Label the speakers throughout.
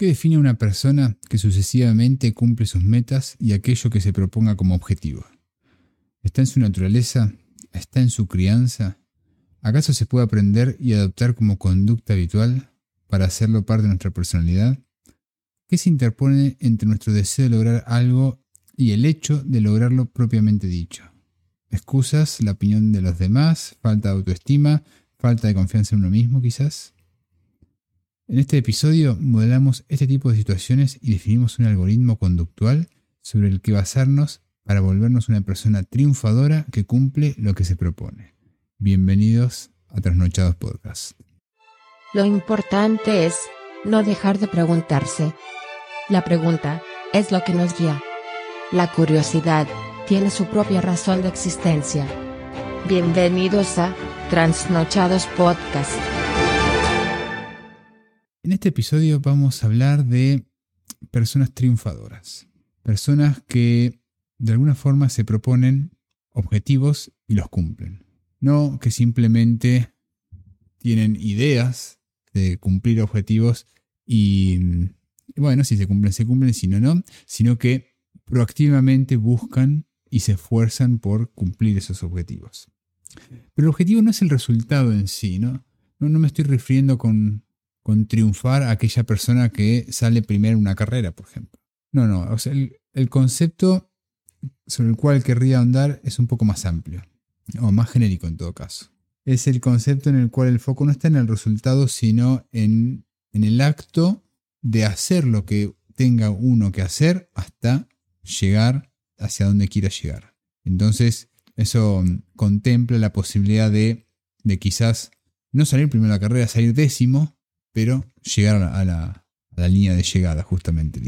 Speaker 1: ¿Qué define a una persona que sucesivamente cumple sus metas y aquello que se proponga como objetivo? ¿Está en su naturaleza? ¿Está en su crianza? ¿Acaso se puede aprender y adoptar como conducta habitual para hacerlo parte de nuestra personalidad? ¿Qué se interpone entre nuestro deseo de lograr algo y el hecho de lograrlo propiamente dicho? ¿Excusas, la opinión de los demás, falta de autoestima, falta de confianza en uno mismo quizás? En este episodio modelamos este tipo de situaciones y definimos un algoritmo conductual sobre el que basarnos para volvernos una persona triunfadora que cumple lo que se propone. Bienvenidos a Trasnochados Podcast.
Speaker 2: Lo importante es no dejar de preguntarse. La pregunta es lo que nos guía. La curiosidad tiene su propia razón de existencia. Bienvenidos a Transnochados Podcast.
Speaker 1: En este episodio vamos a hablar de personas triunfadoras. Personas que de alguna forma se proponen objetivos y los cumplen. No que simplemente tienen ideas de cumplir objetivos y, bueno, si se cumplen, se cumplen, si no, no, sino que proactivamente buscan y se esfuerzan por cumplir esos objetivos. Pero el objetivo no es el resultado en sí, ¿no? No, no me estoy refiriendo con con triunfar a aquella persona que sale primero en una carrera, por ejemplo. No, no, el, concepto sobre el cual querría ahondar es un poco más amplio, o más genérico en todo caso. Es el concepto en el cual el foco no está en el resultado, sino en, en el acto de hacer lo que tenga uno que hacer hasta llegar hacia donde quiera llegar. Entonces, eso contempla la posibilidad de, de quizás no salir primero de la carrera, salir décimo, pero llegar a la, línea de llegada, justamente,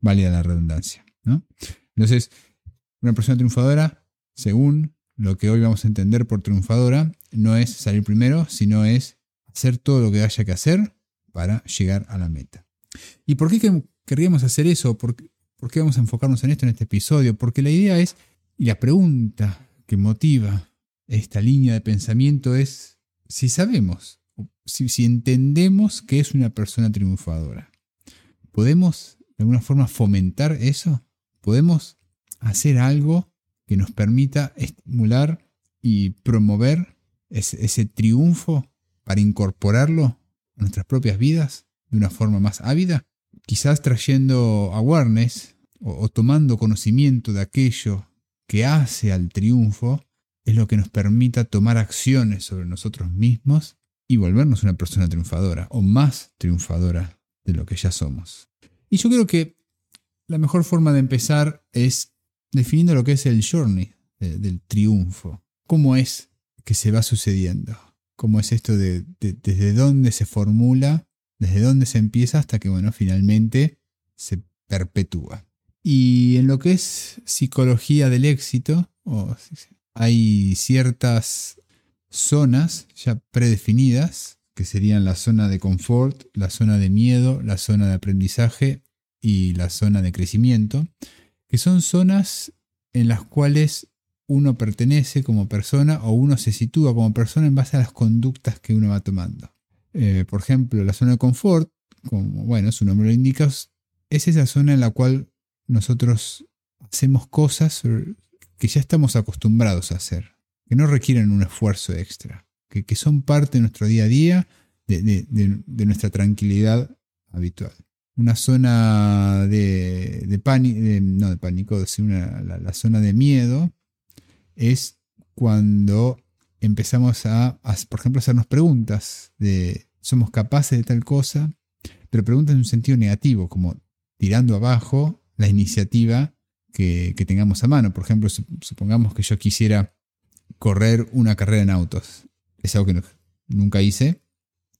Speaker 1: válida la redundancia. ¿no? Entonces, una persona triunfadora, según lo que hoy vamos a entender por triunfadora, no es salir primero, sino es hacer todo lo que haya que hacer para llegar a la meta. ¿Y por qué querríamos hacer eso? ¿Por, ¿Por qué vamos a enfocarnos en esto en este episodio? Porque la idea es, y la pregunta que motiva esta línea de pensamiento es si sabemos si, entendemos que es una persona triunfadora, ¿podemos de alguna forma fomentar eso? ¿Podemos hacer algo que nos permita estimular y promover ese, triunfo para incorporarlo a nuestras propias vidas de una forma más ávida? Quizás trayendo awareness o tomando conocimiento de aquello que hace al triunfo es lo que nos permita tomar acciones sobre nosotros mismos y volvernos una persona triunfadora o más triunfadora de lo que ya somos. Y yo creo que la mejor forma de empezar es definiendo lo que es el journey del triunfo. ¿Cómo es que se va sucediendo? ¿Cómo es esto de, desde dónde se formula, desde dónde se empieza hasta que, bueno, finalmente se perpetúa? Y en lo que es psicología del éxito, hay ciertas zonas ya predefinidas, que serían la zona de confort, la zona de miedo, la zona de aprendizaje y la zona de crecimiento, que son zonas en las cuales uno pertenece como persona o uno se sitúa como persona en base a las conductas que uno va tomando. Eh, por ejemplo, la zona de confort, como bueno, su nombre lo indica, es esa zona en la cual nosotros hacemos cosas que ya estamos acostumbrados a hacer que no requieren un esfuerzo extra, que, son parte de nuestro día a día, de, nuestra tranquilidad habitual. Una zona de, pánico, no de pánico, la, zona de miedo es cuando empezamos a, por ejemplo, hacernos preguntas de somos capaces de tal cosa, pero preguntas en un sentido negativo, como tirando abajo la iniciativa que, que tengamos a mano. Por ejemplo, supongamos que yo quisiera correr una carrera en autos. Es algo que nunca hice.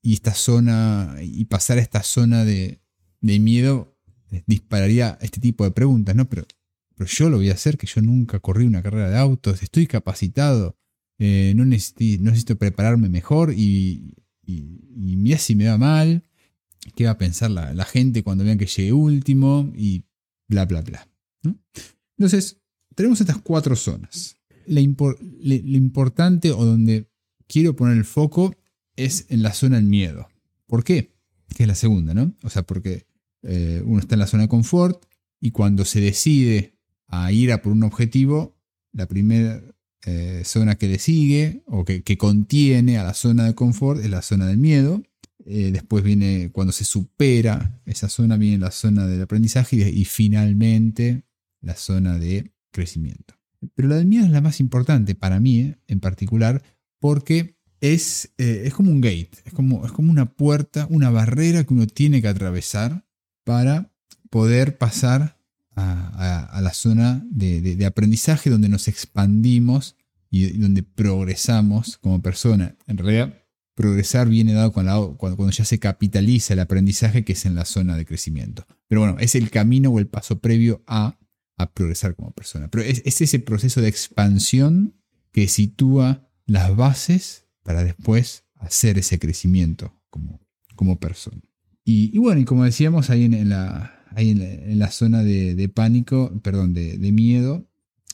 Speaker 1: Y esta zona, y pasar a esta zona de, miedo, eh, dispararía este tipo de preguntas, ¿no? Pero, pero yo lo voy a hacer, que yo nunca corrí una carrera de autos, estoy capacitado, eh, no, necesito, prepararme mejor y, y, mira si me va mal, qué va a pensar la, gente cuando vean que llegué último y bla, bla, bla. Entonces, tenemos estas cuatro zonas lo importante o donde quiero poner el foco es en la zona del miedo. ¿Por qué? Que es la segunda, ¿no? O sea, porque eh, uno está en la zona de confort y cuando se decide a ir a por un objetivo, la primera eh, zona que le sigue o que, contiene a la zona de confort es la zona del miedo. Eh, después viene cuando se supera esa zona, viene la zona del aprendizaje y, finalmente la zona de crecimiento. Pero la del miedo es la más importante para mí en particular porque es, es como un gate, es como, es como una puerta, una barrera que uno tiene que atravesar para poder pasar a, la zona de, aprendizaje donde nos expandimos y donde progresamos como persona. En realidad, progresar viene dado cuando, cuando, ya se capitaliza el aprendizaje que es en la zona de crecimiento. Pero bueno, es el camino o el paso previo a, progresar como persona. Pero es, ese proceso de expansión que sitúa las bases para después hacer ese crecimiento como, como persona. Y, bueno, y como decíamos, ahí en, la, en, la, zona de, pánico, perdón, de, miedo,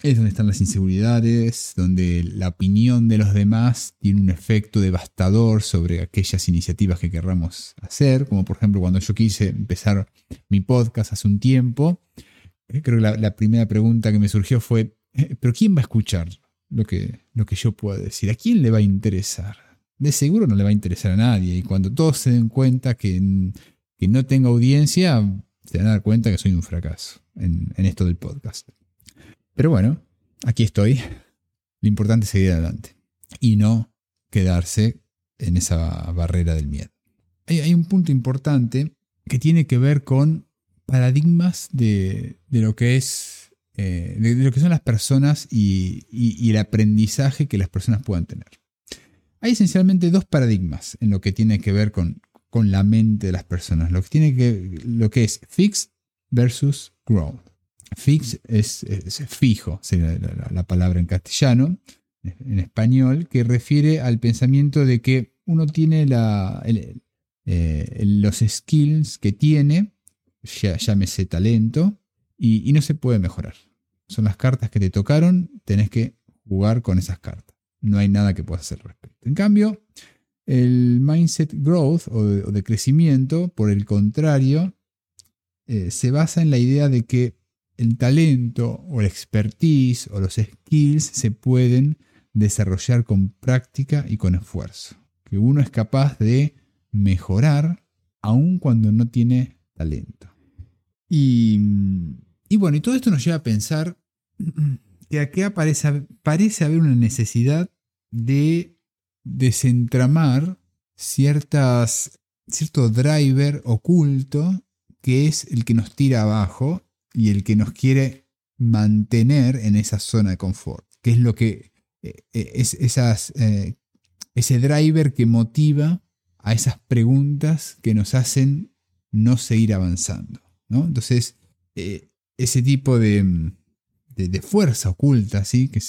Speaker 1: es donde están las inseguridades, donde la opinión de los demás tiene un efecto devastador sobre aquellas iniciativas que querramos hacer, como por ejemplo cuando yo quise empezar mi podcast hace un tiempo, creo que la, primera pregunta que me surgió fue, eh, ¿pero quién va a escuchar lo que, lo que yo pueda decir? ¿A quién le va a interesar? de seguro no le va a interesar a nadie. Y cuando todos se den cuenta que, no tengo audiencia, se van a dar cuenta que soy un fracaso en, esto del podcast. Pero bueno, aquí estoy. Lo importante es seguir adelante y no quedarse en esa barrera del miedo. Hay, un punto importante que tiene que ver con paradigmas de, lo que es eh, de, lo que son las personas y el aprendizaje que las personas puedan tener. Hay esencialmente dos paradigmas en lo que tiene que ver con, con la mente de las personas. Lo que, tiene que, lo que es fixed versus growth. Fix es, fijo, sería la, palabra en castellano, en español, que refiere al pensamiento de que uno tiene la, eh, los skills que tiene, llámese talento, y, y no se puede mejorar. Son las cartas que te tocaron, tenés que jugar con esas cartas no hay nada que puedas hacer al respecto. En cambio, el mindset growth o de, crecimiento, por el contrario, eh, se basa en la idea de que el talento o la expertise o los skills se pueden desarrollar con práctica y con esfuerzo. Que uno es capaz de mejorar aun cuando no tiene talento. Y, y bueno, y todo esto nos lleva a pensar que aquí aparece, parece haber una necesidad de desentramar ciertas, cierto driver oculto que es el que nos tira abajo y el que nos quiere mantener en esa zona de confort, que es lo que eh, eh, es esas, eh, ese driver que motiva a esas preguntas que nos hacen no seguir avanzando. Entonces, ese tipo de, de, fuerza oculta, ¿sí? que,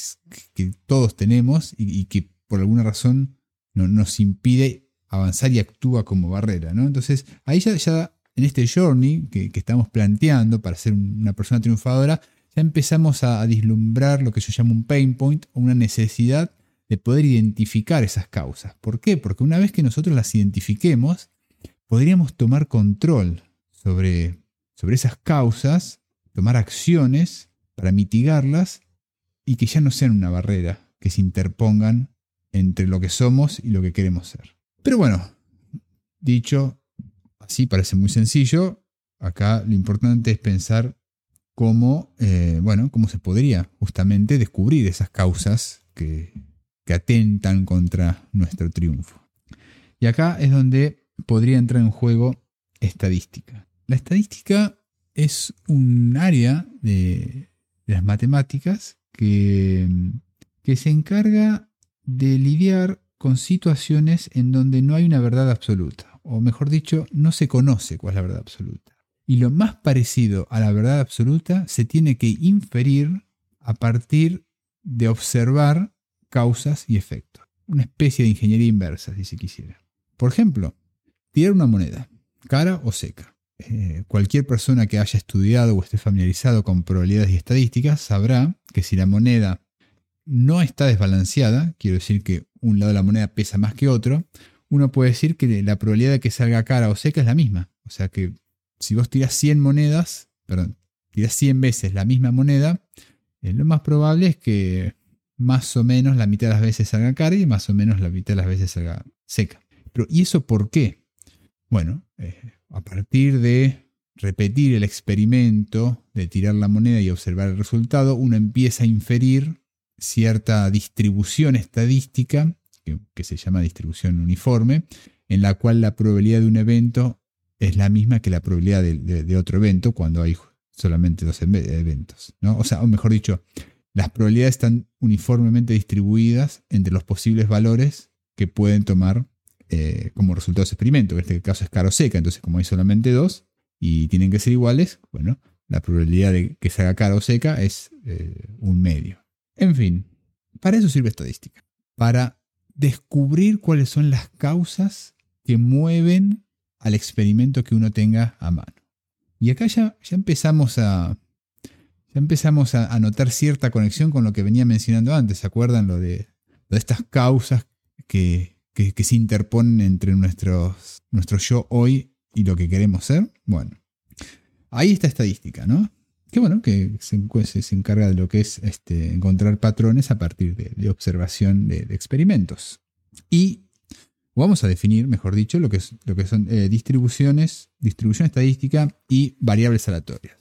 Speaker 1: que todos tenemos y, que por alguna razón no, nos impide avanzar y actúa como barrera. ¿no? Entonces, ahí ya, ya en este journey que, estamos planteando para ser una persona triunfadora, ya empezamos a, a dislumbrar lo que yo llamo un pain point o una necesidad de poder identificar esas causas. ¿Por qué? Porque una vez que nosotros las identifiquemos, podríamos tomar control sobre, sobre esas causas, tomar acciones para mitigarlas y que ya no sean una barrera, que se interpongan entre lo que somos y lo que queremos ser. Pero bueno, dicho así parece muy sencillo, acá lo importante es pensar cómo, eh, bueno, cómo se podría justamente descubrir esas causas que, que atentan contra nuestro triunfo. Y acá es donde podría entrar en juego estadística. La estadística es un área de, las matemáticas que, que se encarga de lidiar con situaciones en donde no hay una verdad absoluta, o mejor dicho, no se conoce cuál es la verdad absoluta. Y lo más parecido a la verdad absoluta se tiene que inferir a partir de observar causas y efectos. Una especie de ingeniería inversa, si se quisiera. Por ejemplo, tirar una moneda, cara o seca. Eh, cualquier persona que haya estudiado o esté familiarizado con probabilidades y estadísticas sabrá que si la moneda no está desbalanceada, quiero decir que un lado de la moneda pesa más que otro, uno puede decir que la probabilidad de que salga cara o seca es la misma. O sea que si vos tirás 100 monedas, perdón, tirás 100 veces la misma moneda, eh, lo más probable es que más o menos la mitad de las veces salga cara y más o menos la mitad de las veces salga seca. Pero ¿y eso por qué? Bueno, eh, a partir de repetir el experimento de tirar la moneda y observar el resultado, uno empieza a inferir cierta distribución estadística, que, se llama distribución uniforme, en la cual la probabilidad de un evento es la misma que la probabilidad de, otro evento cuando hay solamente dos eventos. ¿no? O sea, o mejor dicho, las probabilidades están uniformemente distribuidas entre los posibles valores que pueden tomar eh, como resultado de ese experimento, en este caso es caro seca, entonces como hay solamente dos y tienen que ser iguales, bueno, la probabilidad de que se haga cara o seca es eh, un medio. En fin, para eso sirve estadística, para descubrir cuáles son las causas que mueven al experimento que uno tenga a mano. Y acá ya, ya empezamos a, ya empezamos a, notar cierta conexión con lo que venía mencionando antes. ¿Se acuerdan lo de, estas causas que, se interponen entre nuestros, nuestro yo hoy y lo que queremos ser? Bueno, ahí está estadística, ¿no? Que bueno, que se, se encarga de lo que es este, encontrar patrones a partir de, observación de, experimentos. Y vamos a definir, mejor dicho, lo que, es, lo que son eh, distribuciones, distribución estadística y variables aleatorias.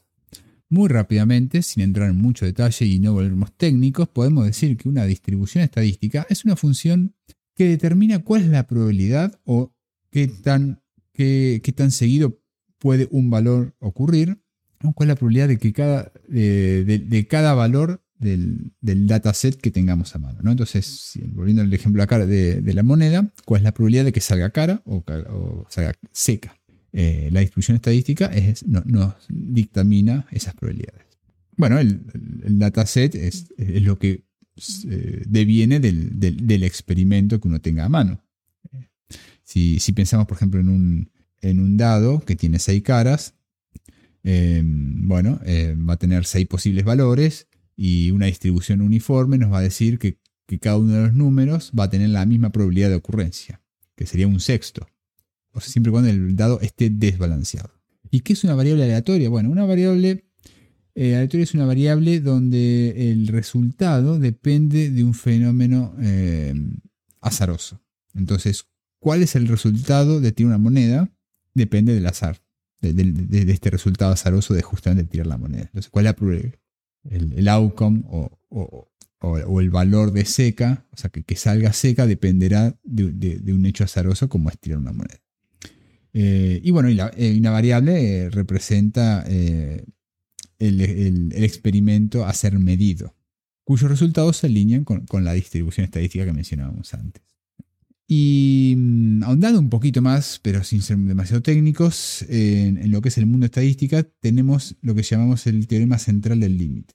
Speaker 1: Muy rápidamente, sin entrar en mucho detalle y no volvernos técnicos, podemos decir que una distribución estadística es una función que determina cuál es la probabilidad o qué tan, qué, tan seguido puede un valor ocurrir, o cuál es la probabilidad de que cada, de, cada valor del, dataset que tengamos a mano. ¿no? Entonces, volviendo al ejemplo acá de, de, la moneda, cuál es la probabilidad de que salga cara o, o salga seca. Eh, la distribución estadística nos dictamina esas probabilidades. Bueno, el, dataset es, lo que eh, deviene del, experimento que uno tenga a mano. Si, pensamos, por ejemplo, en un, dado que tiene seis caras, eh, bueno, va a tener seis posibles valores y una distribución uniforme nos va a decir que, que cada uno de los números va a tener la misma probabilidad de ocurrencia, que sería un sexto o sea, siempre cuando el dado esté desbalanceado. ¿Y qué es una variable aleatoria? Bueno, una variable eh, aleatoria es una variable donde el resultado depende de un fenómeno eh, azaroso. Entonces, ¿cuál es el resultado de tirar una moneda? Depende del azar, de, este resultado azaroso de justamente tirar la moneda. Entonces, ¿cuál es el, el outcome o, el valor de seca? O sea, que, salga seca dependerá de, un hecho azaroso como es tirar una moneda. Eh, y bueno, y eh, una variable representa el, experimento a ser medido, cuyos resultados se alinean con, la distribución estadística que mencionábamos antes. Y mm, ahondando un poquito más, pero sin ser demasiado técnicos, en, lo que es el mundo estadística, tenemos lo que llamamos el teorema central del límite.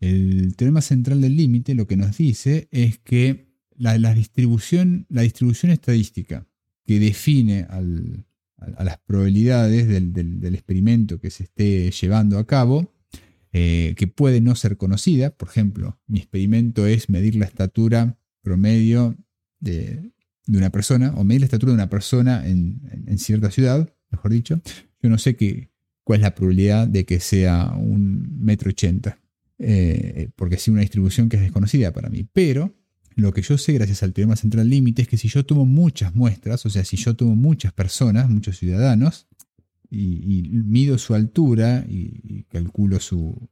Speaker 1: El teorema central del límite lo que nos dice es que la distribución, la distribución estadística que define a las probabilidades del, experimento que se esté llevando a cabo, eh, que puede no ser conocida. Por ejemplo, mi experimento es medir la estatura promedio de, una persona, o medir la estatura de una persona en, cierta ciudad, mejor dicho. Yo no sé qué, cuál es la probabilidad de que sea un metro ochenta, eh, porque es una distribución que es desconocida para mí. Pero lo que yo sé gracias al teorema central límite es que si yo tomo muchas muestras, o sea, si yo tomo muchas personas, muchos ciudadanos, y, mido su altura y, calculo su,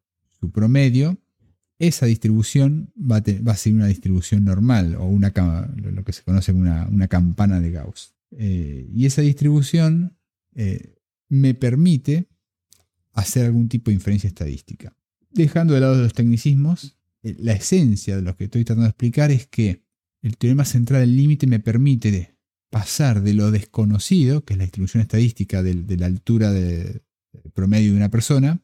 Speaker 1: promedio, esa distribución va a, ser una distribución normal o una, lo que se conoce como una, campana de Gauss. Eh, y esa distribución eh, me permite hacer algún tipo de inferencia estadística. Dejando de lado los tecnicismos, la esencia de lo que estoy tratando de explicar es que el teorema central del límite me permite pasar de lo desconocido, que es la distribución estadística de, la altura de, promedio de una persona,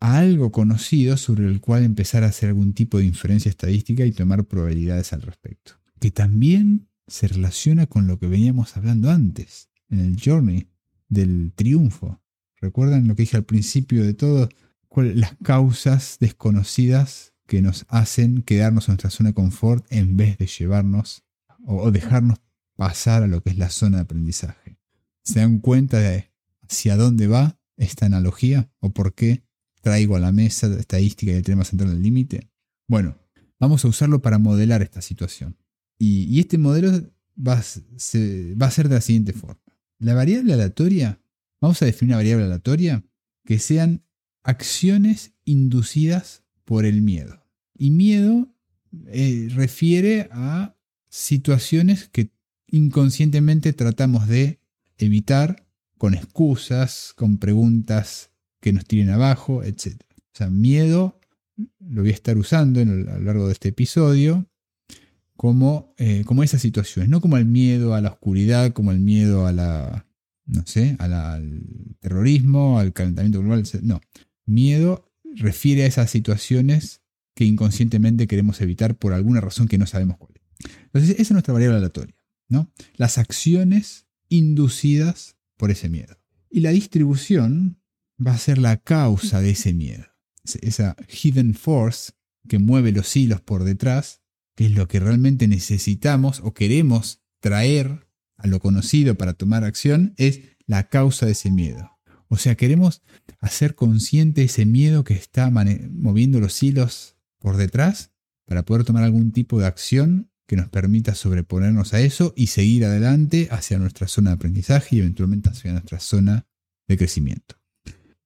Speaker 1: a algo conocido sobre el cual empezar a hacer algún tipo de inferencia estadística y tomar probabilidades al respecto. Que también se relaciona con lo que veníamos hablando antes, en el journey del triunfo. ¿Recuerdan lo que dije al principio de todo? las causas desconocidas que nos hacen quedarnos en nuestra zona de confort en vez de llevarnos o, dejarnos pasar a lo que es la zona de aprendizaje. Se dan cuenta de hacia dónde va esta analogía o por qué traigo a la mesa estadística y el teorema central del límite? Bueno, vamos a usarlo para modelar esta situación. Y, este modelo va a, va a ser de la siguiente forma. La variable aleatoria, vamos a definir una variable aleatoria que sean acciones inducidas por el miedo. Y miedo eh, refiere a situaciones que inconscientemente tratamos de evitar con excusas, con preguntas que nos tiren abajo, etc. O sea, miedo lo voy a estar usando a lo largo de este episodio como, eh, como esas situaciones, no como el miedo a la oscuridad, como el miedo a la, no sé, al terrorismo, al calentamiento global, no. Miedo refiere a esas situaciones que inconscientemente queremos evitar por alguna razón que no sabemos cuál es. Entonces, esa es nuestra variable aleatoria, ¿no? Las acciones inducidas por ese miedo. Y la distribución va a ser la causa de ese miedo. Esa hidden force que mueve los hilos por detrás, que es lo que realmente necesitamos o queremos traer a lo conocido para tomar acción, es la causa de ese miedo. O sea, queremos hacer consciente ese miedo que está moviendo los hilos por detrás para poder tomar algún tipo de acción que nos permita sobreponernos a eso y seguir adelante hacia nuestra zona de aprendizaje y eventualmente hacia nuestra zona de crecimiento.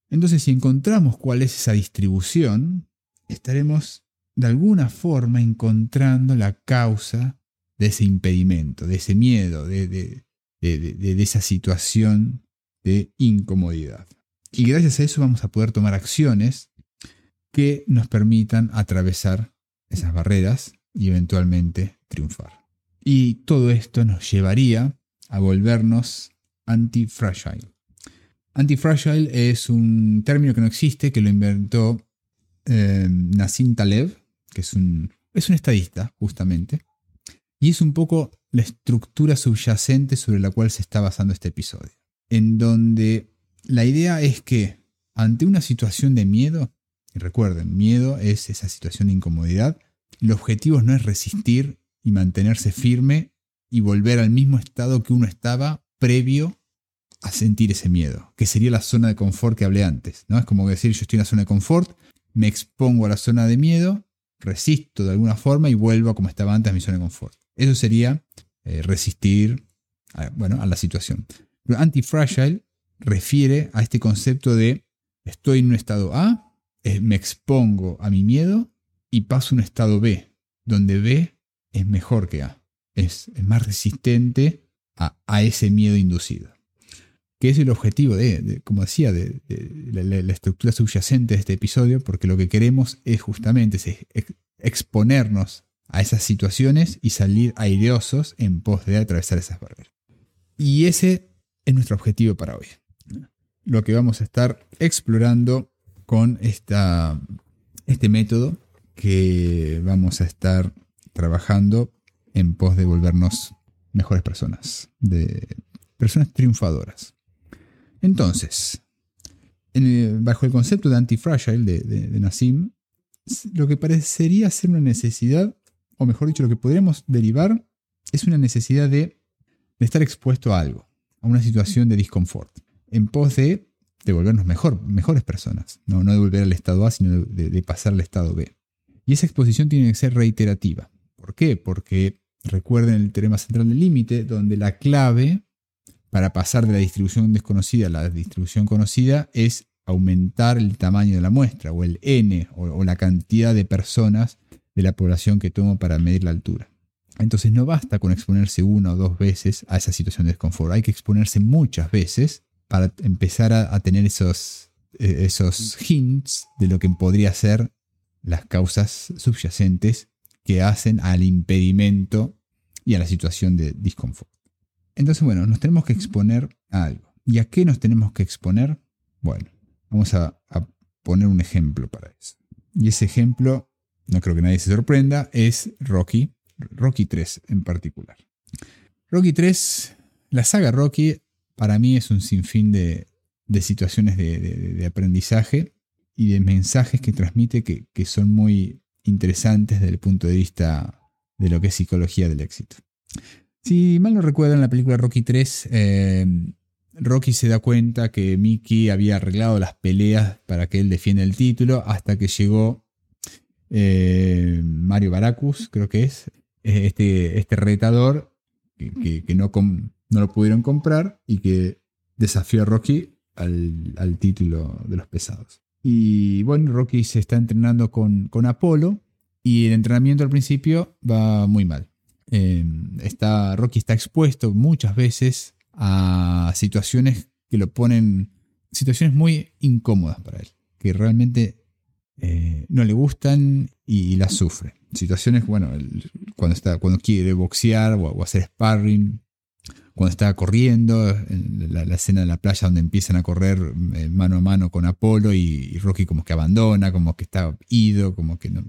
Speaker 1: Entonces, si encontramos cuál es esa distribución, estaremos de alguna forma encontrando la causa de ese impedimento, de ese miedo, de, de, esa situación de incomodidad. Y gracias a eso vamos a poder tomar acciones que nos permitan atravesar esas barreras y eventualmente triunfar. Y todo esto nos llevaría a volvernos anti-fragile. Anti-fragile es un término que no existe, que lo inventó eh, Nassim Taleb, que es un, es un estadista, justamente. Y es un poco la estructura subyacente sobre la cual se está basando este episodio. En donde la idea es que ante una situación de miedo, y recuerden, miedo es esa situación de incomodidad, el objetivo no es resistir y mantenerse firme y volver al mismo estado que uno estaba previo a sentir ese miedo, que sería la zona de confort que hablé antes. ¿no? Es como decir, yo estoy en la zona de confort, me expongo a la zona de miedo, resisto de alguna forma y vuelvo a como estaba antes a mi zona de confort. Eso sería eh, resistir bueno, a la situación. Pero antifragile refiere a este concepto de estoy en un estado A, me expongo a mi miedo y paso a un estado B, donde B es mejor que A, es, más resistente a, ese miedo inducido. Que es el objetivo de, como decía, de, la, estructura subyacente de este episodio, porque lo que queremos es justamente exponernos a esas situaciones y salir aireosos en pos de atravesar esas barreras. Y ese es nuestro objetivo para hoy. Lo que vamos a estar explorando con esta, este método que vamos a estar trabajando en pos de volvernos mejores personas, de personas triunfadoras. Entonces, bajo el concepto de antifragile de, de, Nassim, lo que parecería ser una necesidad, o mejor dicho, lo que podríamos derivar, es una necesidad de, estar expuesto a algo, a una situación de disconfort, en pos de, de volvernos mejor, mejores personas, no, no de volver al estado A, sino de pasar al estado B. Y esa exposición tiene que ser reiterativa. ¿Por qué? Porque recuerden el teorema central del límite, donde la clave para pasar de la distribución desconocida a la distribución conocida es aumentar el tamaño de la muestra, o el n, o, la cantidad de personas de la población que tomo para medir la altura. Entonces no basta con exponerse una o dos veces a esa situación de desconfort, hay que exponerse muchas veces para empezar a, tener esos, eh, esos hints de lo que podría ser las causas subyacentes que hacen al impedimento y a la situación de disconfort. Entonces, bueno, nos tenemos que exponer a algo. ¿Y a qué nos tenemos que exponer? Bueno, vamos a, poner un ejemplo para eso. Y ese ejemplo, no creo que nadie se sorprenda, es Rocky, Rocky 3 en particular. Rocky 3, la saga Rocky, para mí es un sinfín de, situaciones de aprendizaje y de mensajes que transmite que, son muy interesantes desde el punto de vista de lo que es psicología del éxito. Si mal no recuerdo, en la película Rocky 3 eh, Rocky se da cuenta que Mickey había arreglado las peleas para que él defienda el título hasta que llegó eh, Mario Baracus, creo que es, este, este retador que, no, no, lo pudieron comprar y que desafió a Rocky al, título de los pesados. Y bueno, Rocky se está entrenando con, con Apolo y el entrenamiento al principio va muy mal. Eh, está, Rocky está expuesto muchas veces a situaciones que lo ponen, situaciones muy incómodas para él, que realmente eh, no le gustan y, las sufre. Situaciones, bueno, cuando, está, cuando quiere boxear o, hacer sparring, cuando está corriendo, en la, escena de la playa donde empiezan a correr eh, mano a mano con Apolo y, Rocky como que abandona, como que está ido, como que no,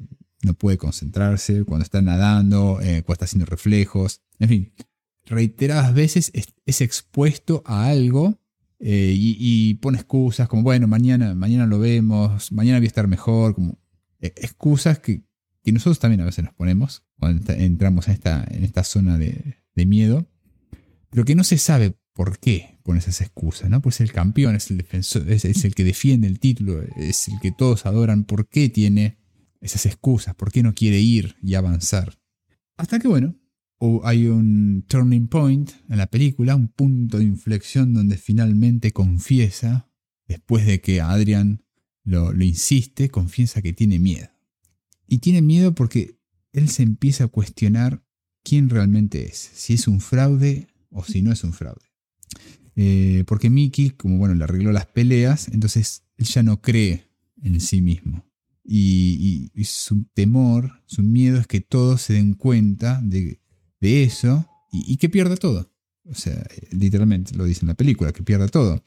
Speaker 1: puede concentrarse, cuando está nadando, eh, cuando está haciendo reflejos, en fin, reiteradas veces es, expuesto a algo eh, y, pone excusas como, bueno, mañana, mañana lo vemos, mañana voy a estar mejor, como excusas que, nosotros también a veces nos ponemos cuando entramos en esta, en esta zona de, miedo, pero que no se sabe por qué pone esas excusas, ¿no? Pues es el campeón, es el defensor, es, es el que defiende el título, es el que todos adoran, ¿por qué tiene esas excusas? ¿Por qué no quiere ir y avanzar? Hasta que, bueno, o hay un turning point en la película, un punto de inflexión donde finalmente confiesa, después de que Adrian lo, insiste, confiesa que tiene miedo. Y tiene miedo porque él se empieza a cuestionar quién realmente es, si es un fraude o si no es un fraude. Eh, porque Mickey, como bueno, le arregló las peleas, entonces él ya no cree en sí mismo. y, su temor, su miedo es que todos se den cuenta de eso y, que pierda todo. O sea, literalmente lo dice en la película, que pierda todo.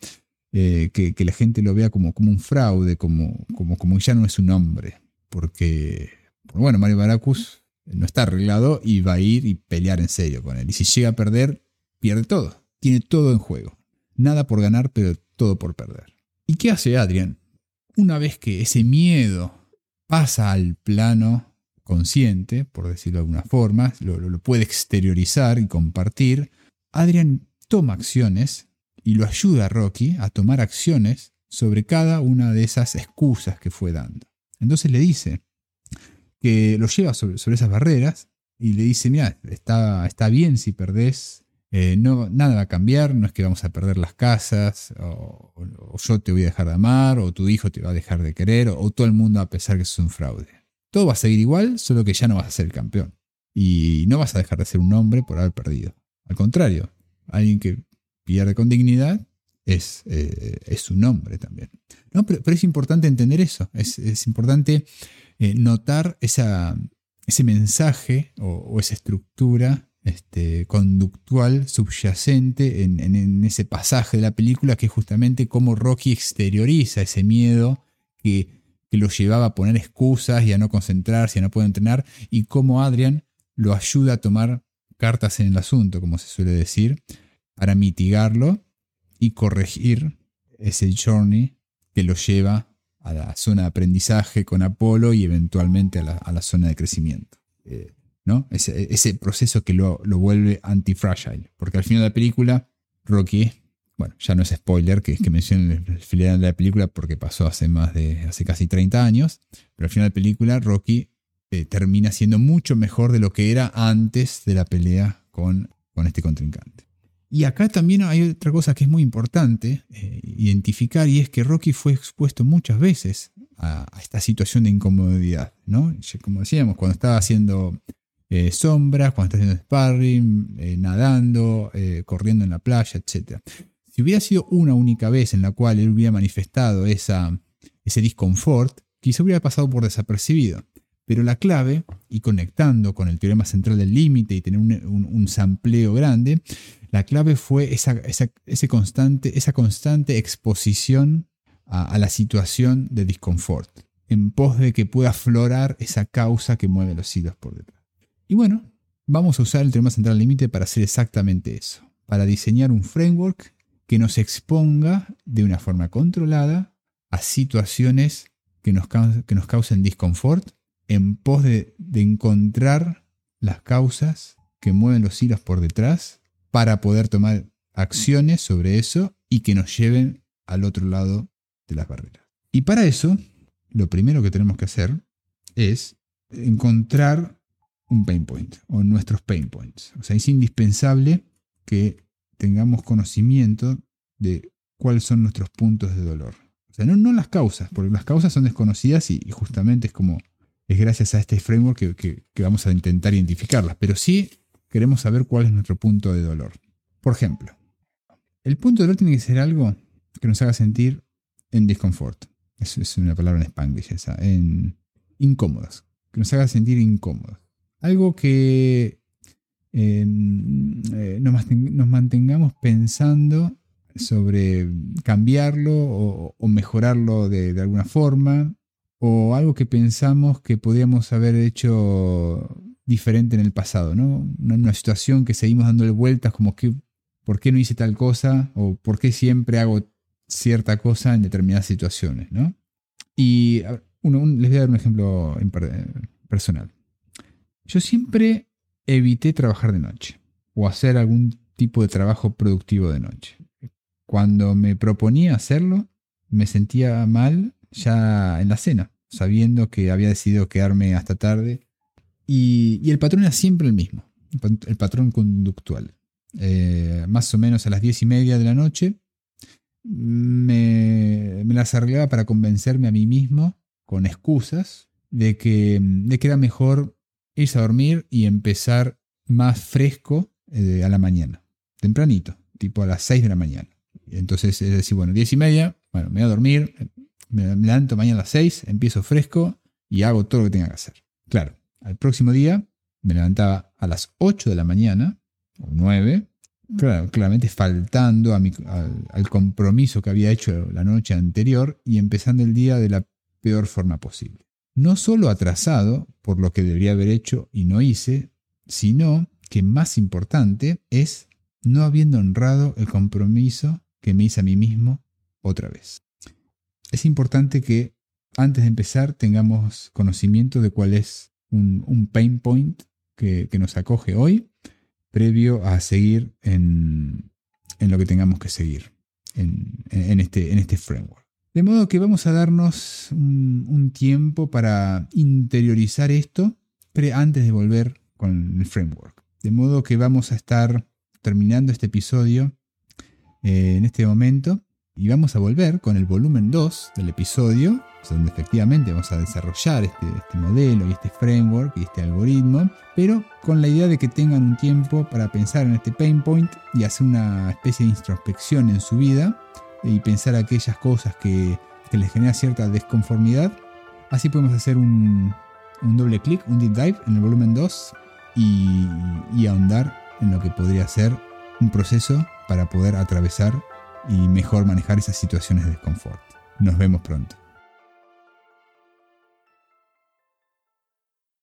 Speaker 1: Eh, que, la gente lo vea como, como un fraude, como, como, como ya no es un hombre. Porque, bueno, Mario Baracus no está arreglado y va a ir y pelear en serio con él. Y si llega a perder, pierde todo. Tiene todo en juego. Nada por ganar, pero todo por perder. ¿Y qué hace Adrian? Una vez que ese miedo pasa al plano consciente, por decirlo de alguna forma, lo, puede exteriorizar y compartir, Adrian toma acciones y lo ayuda a Rocky a tomar acciones sobre cada una de esas excusas que fue dando. Entonces le dice que lo lleva sobre, esas barreras y le dice, mira, está, está bien si perdés, eh, no, nada va a cambiar, no es que vamos a perder las casas, o, yo te voy a dejar de amar, o tu hijo te va a dejar de querer, o, todo el mundo a pesar que es un fraude. Todo va a seguir igual, solo que ya no vas a ser campeón. Y no vas a dejar de ser un hombre por haber perdido. Al contrario, alguien que pierde con dignidad es, eh, es un hombre también. No, pero, es importante entender eso. Es, importante eh, notar esa, ese mensaje o, esa estructura este, conductual subyacente en, en, ese pasaje de la película que es justamente cómo Rocky exterioriza ese miedo que que lo llevaba a poner excusas y a no concentrarse, a no poder entrenar, y cómo Adrian lo ayuda a tomar cartas en el asunto, como se suele decir, para mitigarlo y corregir ese journey que lo lleva a la zona de aprendizaje con Apolo y eventualmente a la, zona de crecimiento. Eh, ¿no? Ese, proceso que lo, lo vuelve anti-fragile. Porque al final de la película, Rocky bueno, ya no es spoiler que, que mencionen el final de la película porque pasó hace más de, hace casi 30 años, pero al final de la película Rocky eh, termina siendo mucho mejor de lo que era antes de la pelea con, con este contrincante. Y acá también hay otra cosa que es muy importante eh, identificar y es que Rocky fue expuesto muchas veces a, esta situación de incomodidad, ¿no? Como decíamos, cuando estaba haciendo eh, sombras, cuando estaba haciendo sparring, nadando, corriendo en la playa, etc. Si hubiera sido una única vez en la cual él hubiera manifestado esa, ese disconfort, quizá hubiera pasado por desapercibido. Pero la clave, y conectando con el teorema central del límite y tener un, sampleo grande, la clave fue esa, ese constante, esa constante exposición a, la situación de disconfort, en pos de que pueda aflorar esa causa que mueve los hilos por detrás. Y bueno, vamos a usar el teorema central límite para hacer exactamente eso, para diseñar un framework que nos exponga de una forma controlada a situaciones que nos, que nos causen disconfort en pos de, encontrar las causas que mueven los hilos por detrás para poder tomar acciones sobre eso y que nos lleven al otro lado de las barreras. Y para eso, lo primero que tenemos que hacer es encontrar un pain point o nuestros pain points. O sea, es indispensable que tengamos conocimiento de cuáles son nuestros puntos de dolor. O sea, no, las causas, porque las causas son desconocidas y, justamente es como, es gracias a este framework que, vamos a intentar identificarlas, pero sí queremos saber cuál es nuestro punto de dolor. Por ejemplo, el punto de dolor tiene que ser algo que nos haga sentir en disconfort. Es, es una palabra en spanglish esa, en incómodas, que nos haga sentir incómodos. Algo que em, eh, nos, mantengamos pensando sobre cambiarlo o, mejorarlo de, alguna forma, o algo que pensamos que podríamos haber hecho diferente en el pasado, ¿no? Una, una situación que seguimos dándole vueltas como que, ¿por qué no hice tal cosa? o ¿por qué siempre hago cierta cosa en determinadas situaciones, ¿no? Y les voy a dar un ejemplo personal. Yo siempre evité trabajar de noche o hacer algún tipo de trabajo productivo de noche. Cuando me proponía hacerlo, me sentía mal ya en la cena, sabiendo que había decidido quedarme hasta tarde. Y, el patrón era siempre el mismo, el patrón conductual. Eh, más o menos a las diez y media de la noche me, me las arreglaba para convencerme a mí mismo, con excusas, de que, de que era mejor irse a dormir y empezar más fresco eh, a la mañana, tempranito, tipo a las 6 de la mañana. Entonces es decir, bueno, 10 y media, bueno, me voy a dormir, me levanto mañana a las 6, empiezo fresco y hago todo lo que tenga que hacer. Claro, al próximo día me levantaba a las 8 de la mañana, o 9, claro, claramente faltando al, al compromiso que había hecho la noche anterior y empezando el día de la peor forma posible no solo atrasado por lo que debería haber hecho y no hice, sino que más importante es no habiendo honrado el compromiso que me hice a mí mismo otra vez. Es importante que antes de empezar tengamos conocimiento de cuál es un, pain point que, nos acoge hoy, previo a seguir en, lo que tengamos que seguir en, este, en este framework. De modo que vamos a darnos un, tiempo para interiorizar esto antes de volver con el framework. De modo que vamos a estar terminando este episodio eh, en este momento y vamos a volver con el volumen 2 del episodio, donde efectivamente vamos a desarrollar este, este, modelo y este framework y este algoritmo, pero con la idea de que tengan un tiempo para pensar en este pain point y hacer una especie de introspección en su vida y pensar aquellas cosas que, les genera cierta desconformidad. Así podemos hacer un, doble clic, un deep dive en el volumen 2 y, y ahondar en lo que podría ser un proceso para poder atravesar y mejor manejar esas situaciones de desconfort. Nos vemos pronto.